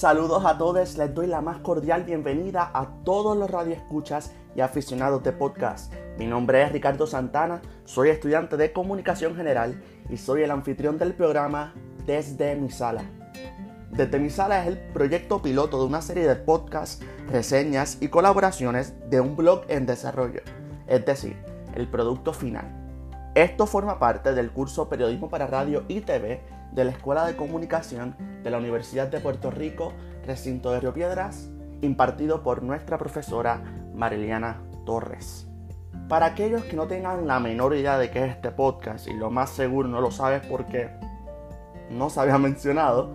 Saludos a todos, les doy la más cordial bienvenida a todos los radioescuchas y aficionados de podcast. Mi nombre es Ricardo Santana, soy estudiante de comunicación general y soy el anfitrión del programa Desde mi sala. Desde mi sala es el proyecto piloto de una serie de podcasts, reseñas y colaboraciones de un blog en desarrollo, es decir, el producto final. Esto forma parte del curso Periodismo para Radio y TV de la Escuela de Comunicación de la Universidad de Puerto Rico, recinto de Río Piedras, impartido por nuestra profesora Mariliana Torres. Para aquellos que no tengan la menor idea de qué es este podcast, y lo más seguro no lo sabes porque no se había mencionado,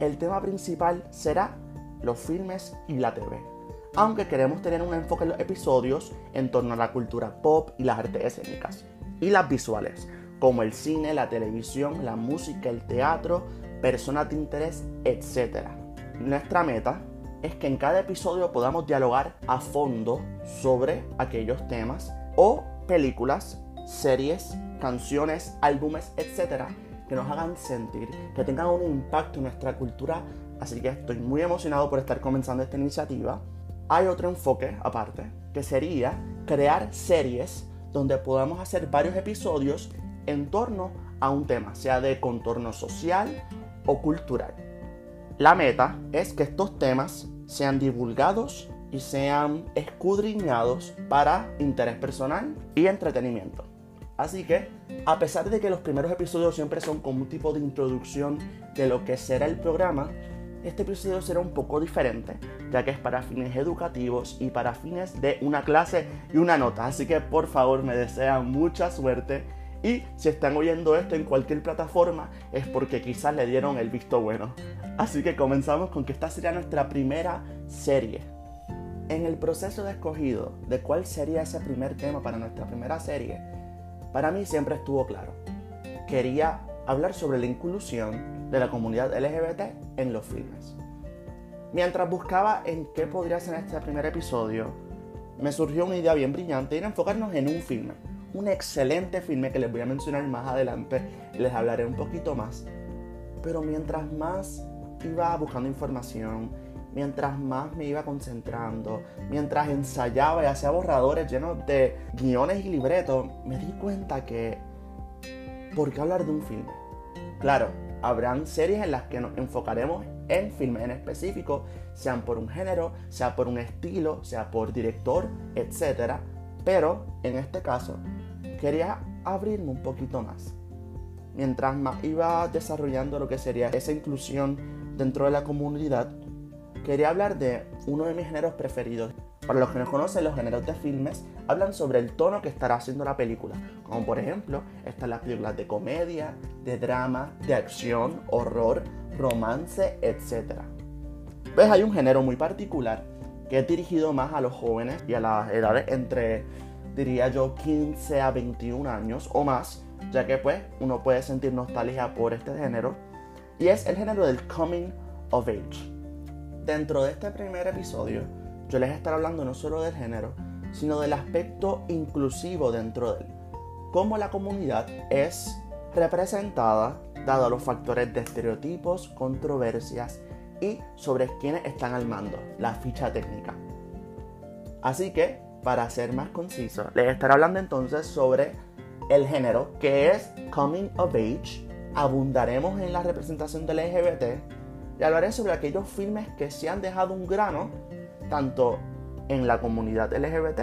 el tema principal será los filmes y la TV. Aunque queremos tener un enfoque en los episodios en torno a la cultura pop y las artes escénicas y las visuales, como el cine, la televisión, la música, el teatro, personas de interés, etc. Nuestra meta es que en cada episodio podamos dialogar a fondo sobre aquellos temas o películas, series, canciones, álbumes, etc. que nos hagan sentir, que tengan un impacto en nuestra cultura. Así que estoy muy emocionado por estar comenzando esta iniciativa. Hay otro enfoque aparte, que sería crear series donde podamos hacer varios episodios en torno a un tema, sea de contorno social o cultural. La meta es que estos temas sean divulgados y sean escudriñados para interés personal y entretenimiento. Así que, a pesar de que los primeros episodios siempre son como un tipo de introducción de lo que será el programa, este episodio será un poco diferente, ya que es para fines educativos y para fines de una clase y una nota. Así que por favor me desean mucha suerte y si están oyendo esto en cualquier plataforma es porque quizás le dieron el visto bueno. Así que comenzamos con que esta sería nuestra primera serie. En el proceso de escogido de cuál sería ese primer tema para nuestra primera serie, para mí siempre estuvo claro. Quería hablar sobre la inclusión de la comunidad LGBT en los filmes. Mientras buscaba en qué podría ser este primer episodio, me surgió una idea bien brillante y era enfocarnos en un filme. Un excelente filme que les voy a mencionar más adelante les hablaré un poquito más. Pero mientras más iba buscando información, mientras más me iba concentrando, mientras ensayaba y hacía borradores llenos de guiones y libretos, me di cuenta que... ¿Por qué hablar de un filme? Claro, habrán series en las que nos enfocaremos en filmes en específico, sean por un género, sea por un estilo, sea por director, etc. Pero en este caso, quería abrirme un poquito más. Mientras más iba desarrollando lo que sería esa inclusión dentro de la comunidad, quería hablar de uno de mis géneros preferidos. Para los que no conocen, los géneros de filmes hablan sobre el tono que estará haciendo la película. Como por ejemplo, están las películas de comedia, de drama, de acción, horror, romance, etc. ¿Ves? Hay un género muy particular que es dirigido más a los jóvenes y a las edades entre, diría yo, 15 a 21 años o más, ya que pues uno puede sentir nostalgia por este género. Y es el género del coming of age. Dentro de este primer episodio, yo les estaré hablando no solo del género, sino del aspecto inclusivo dentro de él. Cómo la comunidad es representada dado los factores de estereotipos, controversias y sobre quiénes están al mando, la ficha técnica. Así que, para ser más conciso, les estaré hablando entonces sobre el género que es Coming of Age, abundaremos en la representación del LGBT y hablaré sobre aquellos filmes que se han dejado un grano tanto en la comunidad LGBT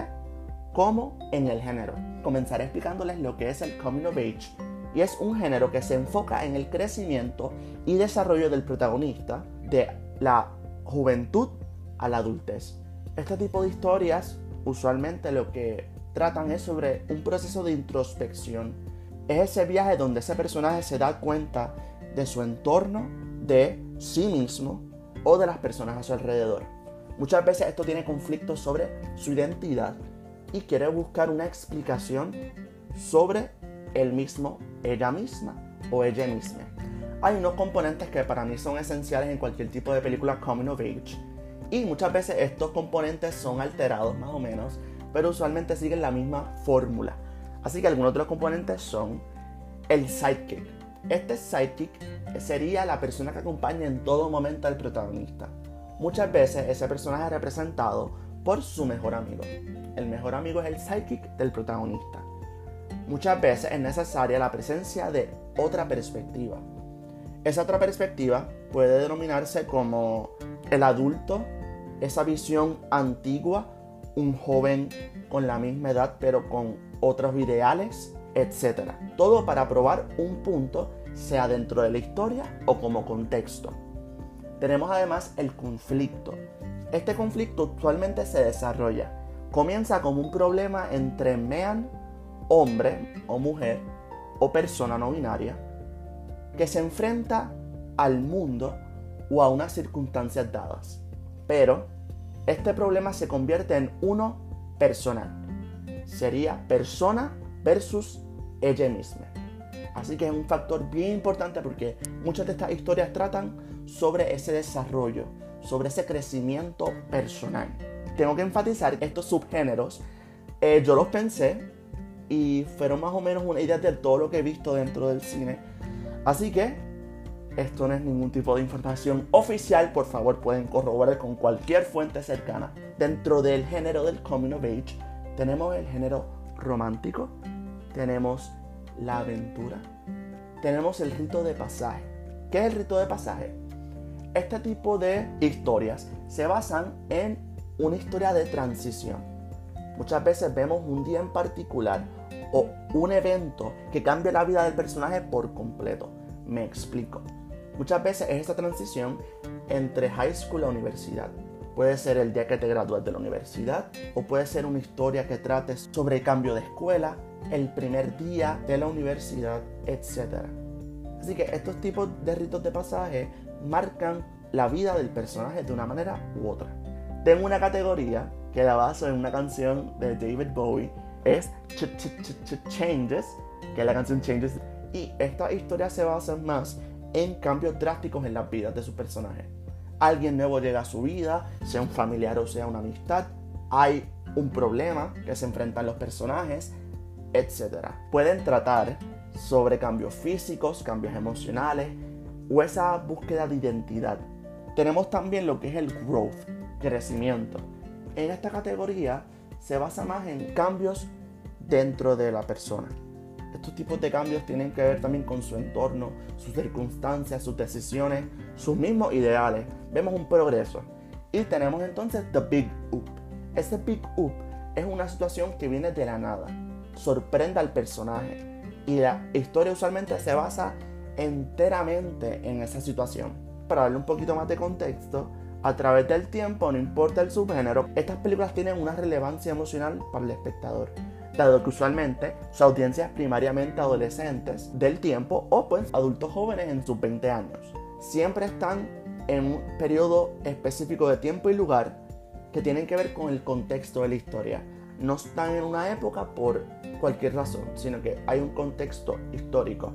como en el género. Comenzaré explicándoles lo que es el Coming of Age y es un género que se enfoca en el crecimiento y desarrollo del protagonista de la juventud a la adultez. Este tipo de historias usualmente lo que tratan es sobre un proceso de introspección. Es ese viaje donde ese personaje se da cuenta de su entorno, de sí mismo o de las personas a su alrededor. Muchas veces esto tiene conflictos sobre su identidad y quiere buscar una explicación sobre él mismo, ella misma o ella misma. Hay unos componentes que para mí son esenciales en cualquier tipo de película coming of age y muchas veces estos componentes son alterados más o menos, pero usualmente siguen la misma fórmula. Así que algunos de los componentes son el sidekick. Este sidekick sería la persona que acompaña en todo momento al protagonista. muchas veces ese personaje es representado por su mejor amigo. El mejor amigo es el psychic del protagonista. Muchas veces es necesaria la presencia de otra perspectiva. Esa otra perspectiva puede denominarse como el adulto, esa visión antigua, un joven con la misma edad pero con otros ideales, etc. Todo para probar un punto, sea dentro de la historia o como contexto. Tenemos además el conflicto. Este conflicto actualmente se desarrolla. Comienza como un problema entre man, hombre o mujer o persona no binaria, que se enfrenta al mundo o a unas circunstancias dadas. Pero este problema se convierte en uno personal. Sería persona versus ella misma. Así que es un factor bien importante porque muchas de estas historias tratan sobre ese desarrollo, sobre ese crecimiento personal. Tengo que enfatizar estos subgéneros. Eh, yo los pensé y fueron más o menos una idea de todo lo que he visto dentro del cine. Así que esto no es ningún tipo de información oficial, por favor pueden corroborar con cualquier fuente cercana. Dentro del género del coming of age tenemos el género romántico, tenemos la aventura, tenemos el rito de pasaje. ¿Qué es el rito de pasaje? Este tipo de historias se basan en una historia de transición. Muchas veces vemos un día en particular o un evento que cambia la vida del personaje por completo. Me explico. Muchas veces es esta transición entre high school y universidad. Puede ser el día que te gradúas de la universidad o puede ser una historia que trate sobre cambio de escuela, el primer día de la universidad, etc. Así que estos tipos de ritos de pasaje marcan la vida del personaje de una manera u otra. Tengo una categoría que la baso en una canción de David Bowie, es Changes, que es la canción Changes, y esta historia se basa más en cambios drásticos en las vidas de su personaje. Alguien nuevo llega a su vida, sea un familiar o sea una amistad, hay un problema que se enfrentan los personajes, etc. Pueden tratar sobre cambios físicos, cambios emocionales o esa búsqueda de identidad. Tenemos también lo que es el growth, crecimiento. En esta categoría se basa más en cambios dentro de la persona. Estos tipos de cambios tienen que ver también con su entorno, sus circunstancias, sus decisiones, sus mismos ideales. Vemos un progreso. Y tenemos entonces The Big Up. Ese Big Up es una situación que viene de la nada. Sorprende al personaje. Y la historia usualmente se basa enteramente en esa situación. Para darle un poquito más de contexto, a través del tiempo, no importa el subgénero, estas películas tienen una relevancia emocional para el espectador dado que usualmente su audiencia es primariamente adolescentes del tiempo o pues adultos jóvenes en sus 20 años. Siempre están en un periodo específico de tiempo y lugar que tienen que ver con el contexto de la historia. No están en una época por cualquier razón, sino que hay un contexto histórico.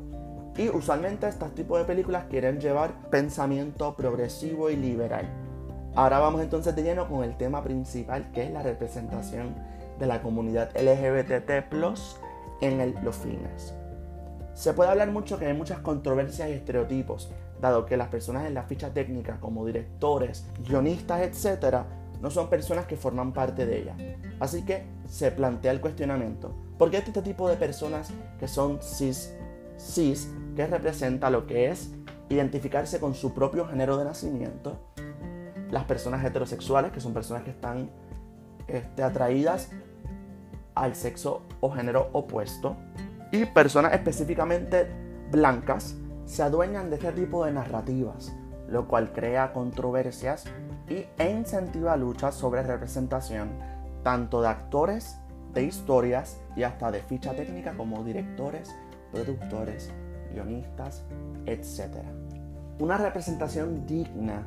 Y usualmente estos tipos de películas quieren llevar pensamiento progresivo y liberal. Ahora vamos entonces de lleno con el tema principal que es la representación de la comunidad LGBT en los filmes. Se puede hablar mucho que hay muchas controversias y estereotipos, dado que las personas en la ficha técnica, como directores, guionistas, etc., no son personas que forman parte de ella. Así que se plantea el cuestionamiento, ¿por qué este tipo de personas que son cis, cis, que representa lo que es identificarse con su propio género de nacimiento, las personas heterosexuales, que son personas que están este, atraídas al sexo o género opuesto. Y personas específicamente blancas se adueñan de este tipo de narrativas, lo cual crea controversias y, e incentiva luchas sobre representación tanto de actores, de historias y hasta de ficha técnica como directores, productores, guionistas, etc. Una representación digna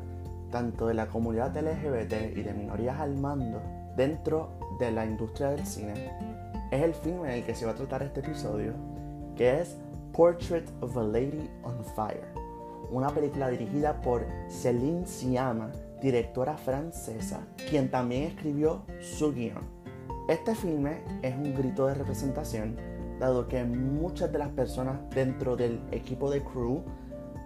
tanto de la comunidad LGBT y de minorías al mando dentro de la industria del cine es el film en el que se va a tratar este episodio, que es Portrait of a Lady on Fire, una película dirigida por Céline Sciamma, directora francesa, quien también escribió su guion. Este filme es un grito de representación, dado que muchas de las personas dentro del equipo de crew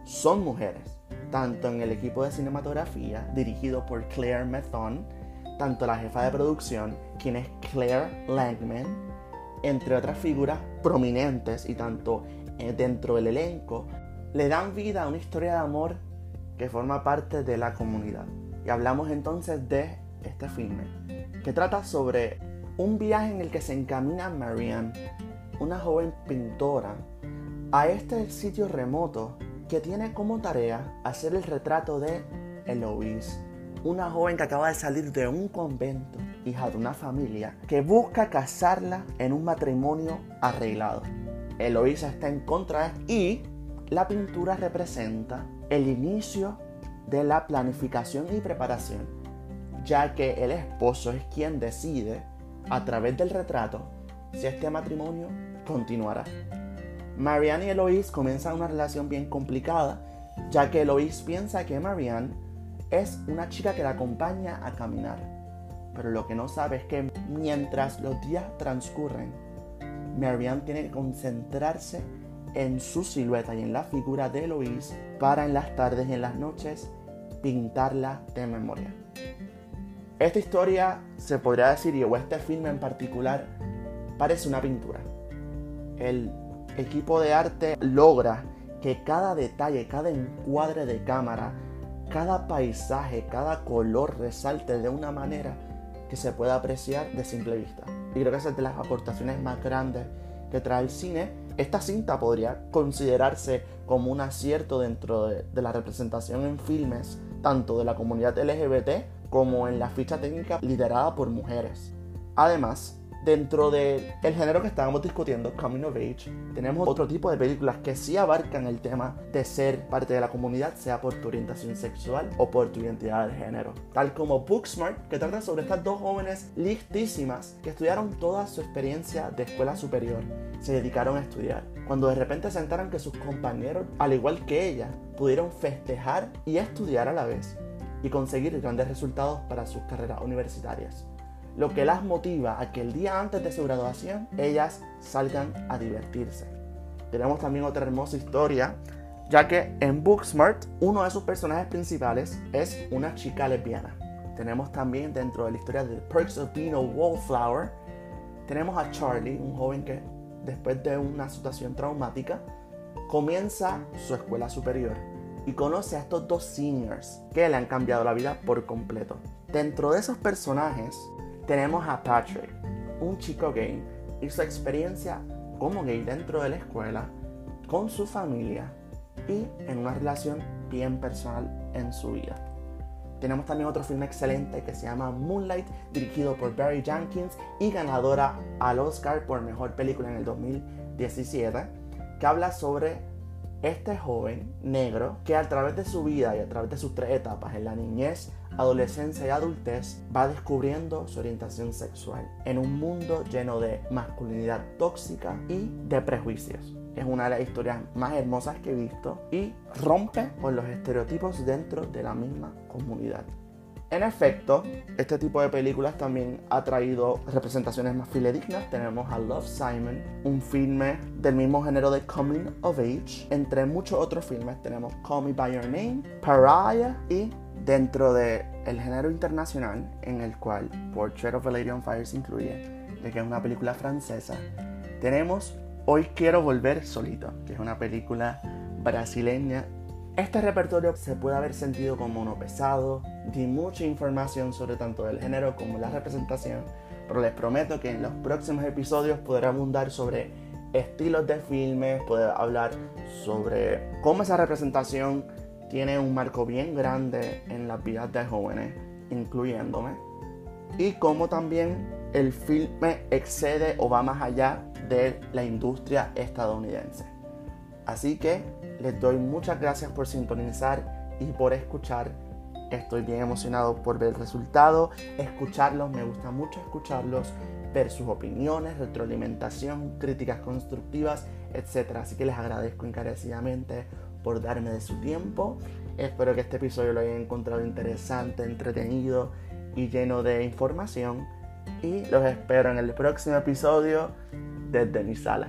son mujeres. tanto en el equipo de cinematografía, dirigido por Claire Methon, tanto la jefa de producción, quien es Claire Langman, entre otras figuras prominentes y tanto eh, dentro del elenco, le dan vida a una historia de amor que forma parte de la comunidad. Y hablamos entonces de este filme, que trata sobre un viaje en el que se encamina Marianne, una joven pintora, a este sitio remoto que tiene como tarea hacer el retrato de Eloise, una joven que acaba de salir de un convento, hija de una familia, que busca casarla en un matrimonio arreglado. Eloísa está en contra y la pintura representa el inicio de la planificación y preparación, ya que el esposo es quien decide, a través del retrato, si este matrimonio continuará. Marianne y Eloise comienzan una relación bien complicada, ya que Eloise piensa que Marianne es una chica que la acompaña a caminar. Pero lo que no sabe es que mientras los días transcurren, Marianne tiene que concentrarse en su silueta y en la figura de Eloise para en las tardes y en las noches pintarla de memoria. Esta historia se podría decir, o este filme en particular, parece una pintura. El equipo de arte logra que cada detalle, cada encuadre de cámara, cada paisaje, cada color resalte de una manera que se pueda apreciar de simple vista. Y creo que esa es de las aportaciones más grandes que trae el cine. Esta cinta podría considerarse como un acierto dentro de, la representación en filmes, tanto de la comunidad LGBT como en la ficha técnica liderada por mujeres. Además, dentro del género que estábamos discutiendo, Coming of Age, tenemos otro tipo de películas que sí abarcan el tema de ser parte de la comunidad, sea por tu orientación sexual o por tu identidad de género. Tal como Booksmart, que trata sobre estas dos jóvenes listísimas que estudiaron toda su experiencia de escuela superior, se dedicaron a estudiar. Cuando de repente se enteraron que sus compañeros, al igual que ella, pudieron festejar y estudiar a la vez y conseguir grandes resultados para sus carreras universitarias lo que las motiva a que el día antes de su graduación ellas salgan a divertirse. Tenemos también otra hermosa historia, ya que en Booksmart uno de sus personajes principales es una chica lesbiana. Tenemos también dentro de la historia de Perks of Being a Wallflower, tenemos a Charlie, un joven que después de una situación traumática comienza su escuela superior y conoce a estos dos seniors que le han cambiado la vida por completo. Dentro de esos personajes tenemos a Patrick, un chico gay, y su experiencia como gay dentro de la escuela, con su familia y en una relación bien personal en su vida. Tenemos también otro filme excelente que se llama Moonlight, dirigido por Barry Jenkins y ganadora al Oscar por Mejor Película en el 2017, que habla sobre este joven negro que a través de su vida y a través de sus tres etapas, en la niñez, adolescencia y adultez, va descubriendo su orientación sexual en un mundo lleno de masculinidad tóxica y de prejuicios. Es una de las historias más hermosas que he visto y rompe con los estereotipos dentro de la misma comunidad. En efecto, este tipo de películas también ha traído representaciones más fidedignas. Tenemos a Love Simon, un filme del mismo género de Coming of Age. Entre muchos otros filmes tenemos Call Me By Your Name, Pariah y dentro del el género internacional en el cual Portrait of a Lady on Fire se incluye, que es una película francesa, tenemos Hoy Quiero Volver Solito, que es una película brasileña este repertorio se puede haber sentido como uno pesado, di mucha información sobre tanto el género como la representación, pero les prometo que en los próximos episodios podré abundar sobre estilos de filmes, poder hablar sobre cómo esa representación tiene un marco bien grande en las vidas de jóvenes, incluyéndome, y cómo también el filme excede o va más allá de la industria estadounidense. Así que les doy muchas gracias por sintonizar y por escuchar. Estoy bien emocionado por ver el resultado, escucharlos, me gusta mucho escucharlos, ver sus opiniones, retroalimentación, críticas constructivas, etc. Así que les agradezco encarecidamente por darme de su tiempo. Espero que este episodio lo hayan encontrado interesante, entretenido y lleno de información. Y los espero en el próximo episodio desde mi sala.